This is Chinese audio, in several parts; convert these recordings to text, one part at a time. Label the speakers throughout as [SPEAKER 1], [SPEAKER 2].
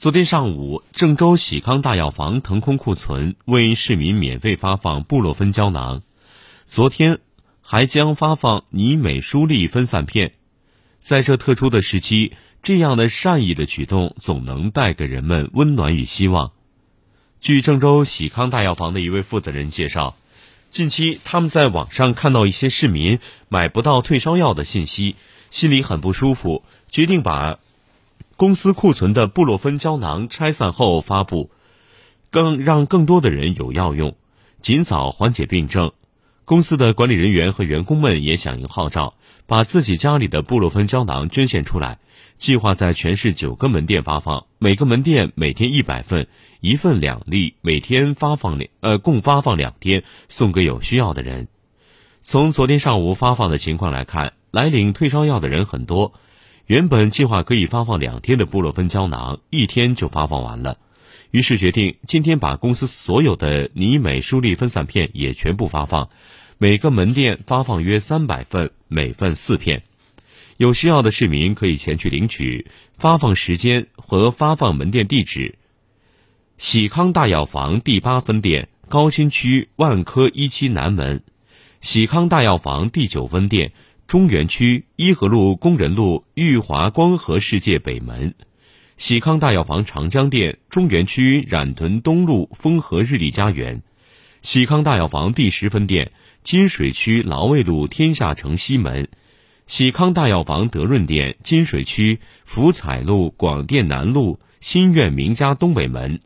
[SPEAKER 1] 昨天上午，郑州喜康大药房腾空库存，为市民免费发放布洛芬胶囊。昨天还将发放尼美舒利分散片。在这特殊的时期，这样的善意的举动总能带给人们温暖与希望。据郑州喜康大药房的一位负责人介绍，近期他们在网上看到一些市民买不到退烧药的信息，心里很不舒服，决定把。公司库存的布洛芬胶囊拆散后发布，更让更多的人有药用，尽早缓解病症。公司的管理人员和员工们也响应号召，把自己家里的布洛芬胶囊捐献出来，计划在全市九个门店发放，每个门店每天一百份，一份两粒，每天发放两呃共发放两天，送给有需要的人。从昨天上午发放的情况来看，来领退烧药的人很多。原本计划可以发放两天的布洛芬胶囊，一天就发放完了，于是决定今天把公司所有的尼美舒利分散片也全部发放，每个门店发放约三百份，每份四片，有需要的市民可以前去领取。发放时间和发放门店地址：喜康大药房第八分店高新区万科一期南门，喜康大药房第九分店。中原区伊河路工人路裕华光和世界北门，喜康大药房长江店中原区冉屯东路丰和日丽家园，喜康大药房第十分店金水区劳卫路天下城西门，喜康大药房德润店金水区福彩路广电南路新苑名家东北门，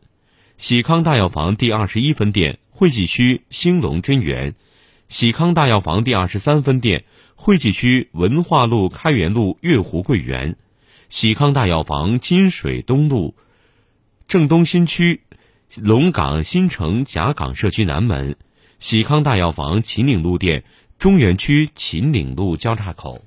[SPEAKER 1] 喜康大药房第二十一分店惠济区兴隆真源，喜康大药房第二十三分店。惠济区文化路开元路月湖桂园，喜康大药房金水东路，郑东新区龙岗新城甲岗社区南门，喜康大药房秦岭路店中原区秦岭路交叉口。